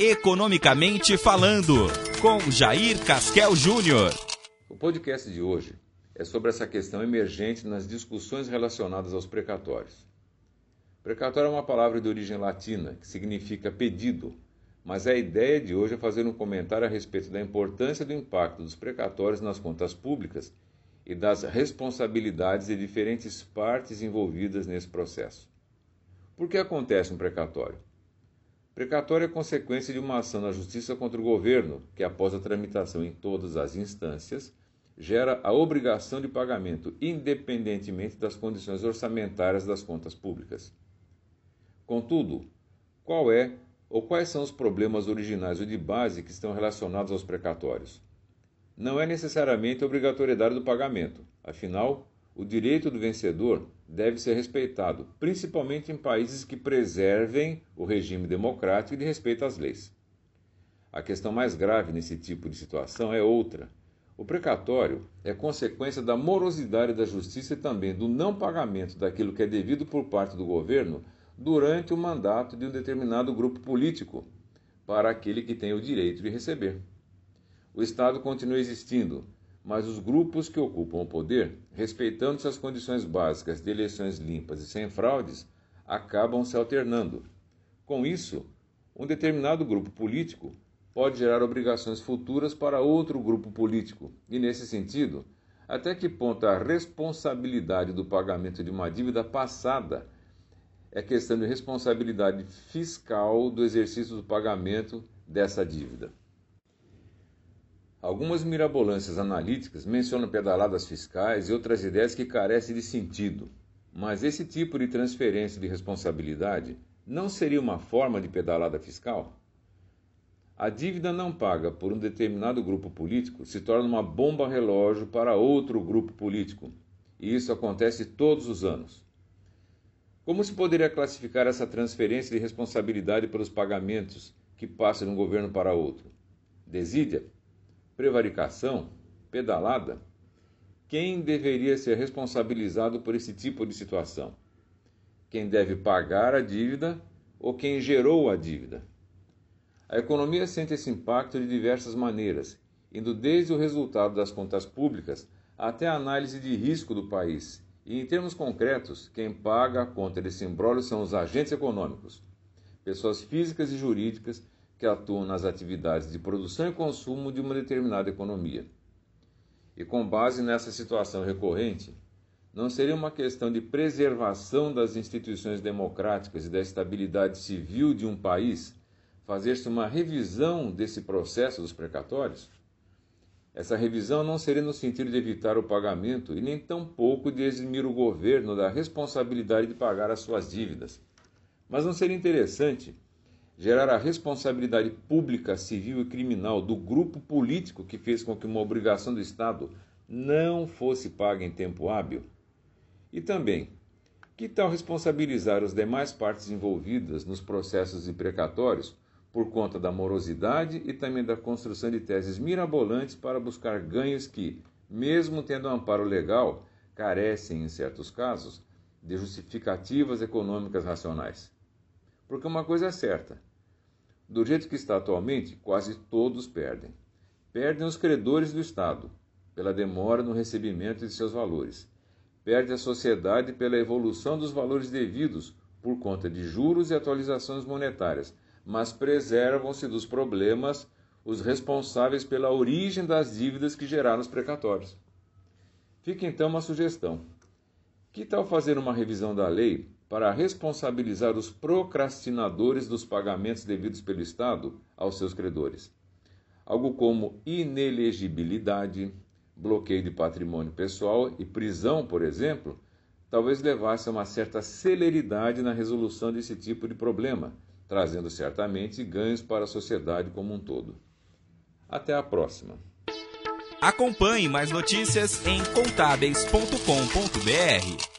Economicamente Falando, com Jair Casquel Júnior. O podcast de hoje é sobre essa questão emergente nas discussões relacionadas aos precatórios. Precatório é uma palavra de origem latina que significa pedido, mas a ideia de hoje é fazer um comentário a respeito da importância do impacto dos precatórios nas contas públicas e das responsabilidades de diferentes partes envolvidas nesse processo. Por que acontece um precatório? Precatório é consequência de uma ação na Justiça contra o governo, que, após a tramitação em todas as instâncias, gera a obrigação de pagamento, independentemente das condições orçamentárias das contas públicas. Contudo, qual é ou quais são os problemas originais ou de base que estão relacionados aos precatórios? Não é necessariamente a obrigatoriedade do pagamento, afinal, o direito do vencedor deve ser respeitado, principalmente em países que preservem o regime democrático e de respeito às leis. A questão mais grave nesse tipo de situação é outra. O precatório é consequência da morosidade da justiça e também do não pagamento daquilo que é devido por parte do governo durante o mandato de um determinado grupo político para aquele que tem o direito de receber. O Estado continua existindo, mas os grupos que ocupam o poder, respeitando-se as condições básicas de eleições limpas e sem fraudes, acabam se alternando. Com isso, um determinado grupo político pode gerar obrigações futuras para outro grupo político, e nesse sentido, até que ponto a responsabilidade do pagamento de uma dívida passada é questão de responsabilidade fiscal do exercício do pagamento dessa dívida. Algumas mirabolâncias analíticas mencionam pedaladas fiscais e outras ideias que carecem de sentido, mas esse tipo de transferência de responsabilidade não seria uma forma de pedalada fiscal? A dívida não paga por um determinado grupo político se torna uma bomba relógio para outro grupo político, e isso acontece todos os anos. Como se poderia classificar essa transferência de responsabilidade pelos pagamentos que passa de um governo para outro? Desídia? Prevaricação? Pedalada? Quem deveria ser responsabilizado por esse tipo de situação? Quem deve pagar a dívida ou quem gerou a dívida? A economia sente esse impacto de diversas maneiras, indo desde o resultado das contas públicas até a análise de risco do país e, em termos concretos, quem paga a conta desse embrólio são os agentes econômicos, pessoas físicas e jurídicas que atuam nas atividades de produção e consumo de uma determinada economia. E com base nessa situação recorrente, não seria uma questão de preservação das instituições democráticas e da estabilidade civil de um país fazer-se uma revisão desse processo dos precatórios? Essa revisão não seria no sentido de evitar o pagamento e nem tampouco de eximir o governo da responsabilidade de pagar as suas dívidas. Mas não seria interessante gerar a responsabilidade pública, civil e criminal do grupo político que fez com que uma obrigação do Estado não fosse paga em tempo hábil? E também, que tal responsabilizar as demais partes envolvidas nos processos imprecatórios por conta da morosidade e também da construção de teses mirabolantes para buscar ganhos que, mesmo tendo amparo legal, carecem, em certos casos, de justificativas econômicas racionais. Porque uma coisa é certa: do jeito que está atualmente, quase todos perdem. Perdem os credores do Estado, pela demora no recebimento de seus valores. Perde a sociedade pela evolução dos valores devidos por conta de juros e atualizações monetárias mas preservam-se dos problemas os responsáveis pela origem das dívidas que geraram os precatórios. Fica então uma sugestão. Que tal fazer uma revisão da lei para responsabilizar os procrastinadores dos pagamentos devidos pelo Estado aos seus credores? Algo como inelegibilidade, bloqueio de patrimônio pessoal e prisão, por exemplo, talvez levasse a uma certa celeridade na resolução desse tipo de problema trazendo certamente ganhos para a sociedade como um todo. Até a próxima. Acompanhe mais notícias em contábeis.com.br.